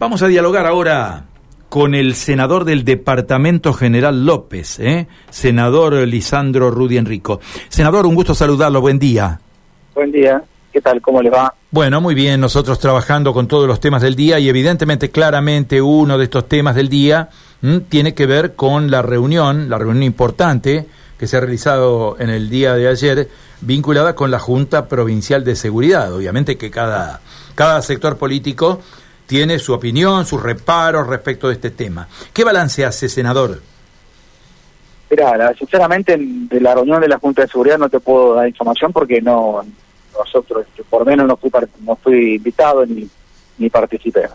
Vamos a dialogar ahora con el senador del Departamento General López, ¿eh? senador Lisandro Rudy Enrico. Senador, un gusto saludarlo, buen día. Buen día, ¿qué tal? ¿Cómo le va? Bueno, muy bien, nosotros trabajando con todos los temas del día y evidentemente, claramente, uno de estos temas del día tiene que ver con la reunión, la reunión importante que se ha realizado en el día de ayer, vinculada con la Junta Provincial de Seguridad. Obviamente que cada, cada sector político tiene su opinión, sus reparos respecto de este tema. ¿Qué balance hace, senador? Mira, sinceramente de la reunión de la Junta de Seguridad no te puedo dar información porque no nosotros, por menos no fui, no fui invitado ni, ni participé.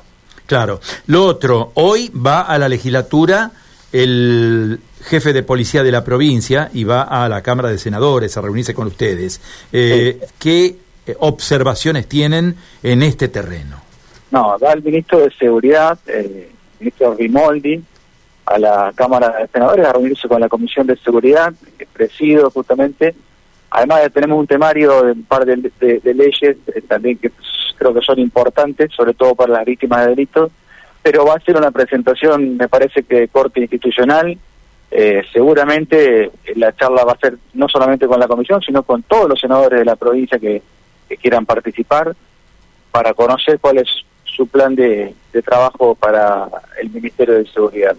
Claro. Lo otro, hoy va a la legislatura el jefe de policía de la provincia y va a la Cámara de Senadores a reunirse con ustedes. Eh, ¿Qué observaciones tienen en este terreno? No, va el ministro de Seguridad, el ministro Rimoldi, a la Cámara de Senadores a reunirse con la Comisión de Seguridad, que presido justamente. Además tenemos un temario de un par de, leyes eh, también que creo que son importantes, sobre todo para las víctimas de delitos, pero va a ser una presentación, me parece que de corte institucional. Eh, seguramente la charla va a ser no solamente con la comisión, sino con todos los senadores de la provincia que quieran participar para conocer cuál es su plan de, trabajo para el Ministerio de Seguridad.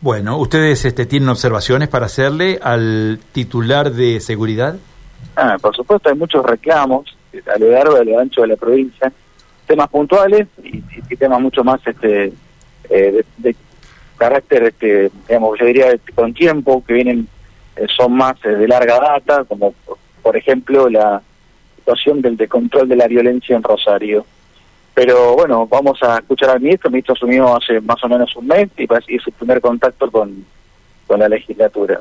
Bueno, ¿ustedes este, tienen observaciones para hacerle al titular de seguridad? Ah, por supuesto, hay muchos reclamos a lo largo y a lo ancho de la provincia, temas puntuales y, temas mucho más este eh, de, carácter, este, digamos, yo diría con tiempo, que vienen, eh, son más eh, de larga data, como por ejemplo la situación del de control de la violencia en Rosario. Pero bueno, vamos a escuchar al ministro. El ministro asumió hace más o menos un mes y es su primer contacto con, con la legislatura.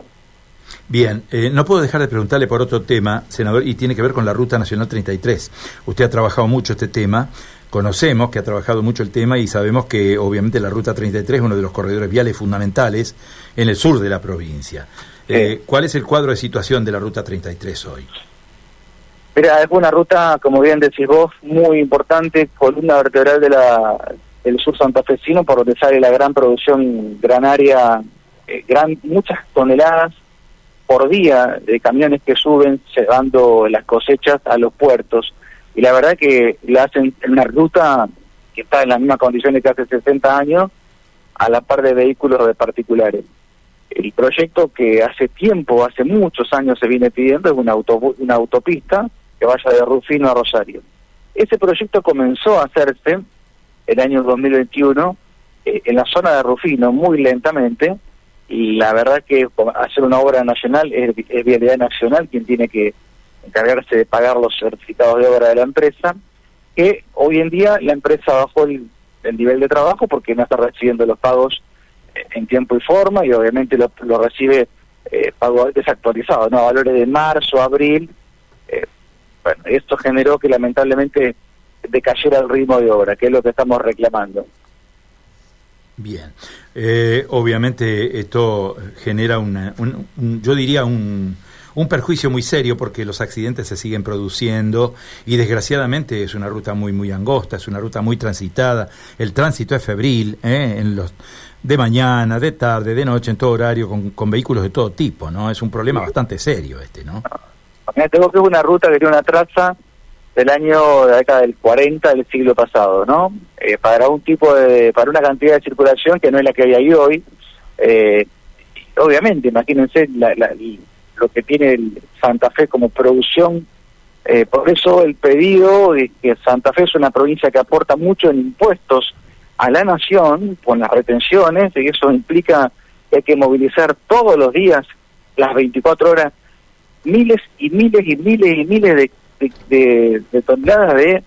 Bien, eh, no puedo dejar de preguntarle por otro tema, senador, y tiene que ver con la Ruta Nacional 33. Usted ha trabajado mucho este tema, conocemos que ha trabajado mucho el tema y sabemos que obviamente la Ruta 33 es uno de los corredores viales fundamentales en el sur de la provincia. Eh, ¿Cuál es el cuadro de situación de la Ruta 33 hoy? Mira, es una ruta, como bien decís vos, muy importante, columna vertebral de la, del sur santafesino, por donde sale la gran producción granaria, eh, gran, muchas toneladas por día de camiones que suben llevando las cosechas a los puertos. Y la verdad que la hacen en una ruta que está en las mismas condiciones que hace 60 años, a la par de vehículos de particulares. El proyecto que hace tiempo, hace muchos años se viene pidiendo es una, una autopista que vaya de Rufino a Rosario. Ese proyecto comenzó a hacerse el año 2021 eh, en la zona de Rufino muy lentamente y la verdad que hacer una obra nacional es, Vialidad Nacional quien tiene que encargarse de pagar los certificados de obra de la empresa, que hoy en día la empresa bajó el, nivel de trabajo porque no está recibiendo los pagos eh, en tiempo y forma y obviamente lo, recibe eh, pago desactualizado, ¿no? valores de marzo, abril, bueno, esto generó que lamentablemente decayera el ritmo de obra, que es lo que estamos reclamando. Bien, eh, obviamente esto genera una, un, yo diría un, un perjuicio muy serio porque los accidentes se siguen produciendo y desgraciadamente es una ruta muy muy angosta, es una ruta muy transitada, el tránsito es febril, ¿eh? en los de mañana, de tarde, de noche, en todo horario, con, con vehículos de todo tipo, ¿no? Es un problema bastante serio este, ¿no? Tengo que es una ruta que tiene una traza del año de la década del 40 del siglo pasado, ¿no? Eh, para un tipo de, para una cantidad de circulación que no es la que hay ahí hoy. Eh, obviamente, imagínense lo que tiene Santa Fe como producción. Eh, por eso el pedido de que Santa Fe es una provincia que aporta mucho en impuestos a la nación con las retenciones, y eso implica que hay que movilizar todos los días, las 24 horas, miles y miles y miles y miles de, de, toneladas de,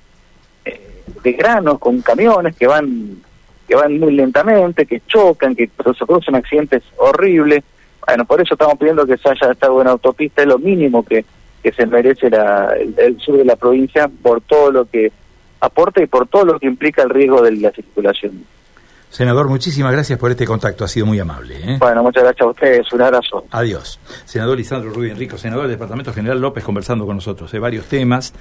eh, de granos con camiones que van que van muy lentamente, que chocan, que se producen accidentes horribles. Bueno, por eso estamos pidiendo que se haya esta buena autopista, es lo mínimo que, que se merece la, el, sur de la provincia por todo lo que aporta y por todo lo que implica el riesgo de la circulación. Senador, muchísimas gracias por este contacto, ha sido muy amable. ¿eh? Bueno, muchas gracias a ustedes, un abrazo. Adiós. Senador Lisandro Rubio Enrico, senador del Departamento General López, conversando con nosotros de varios temas.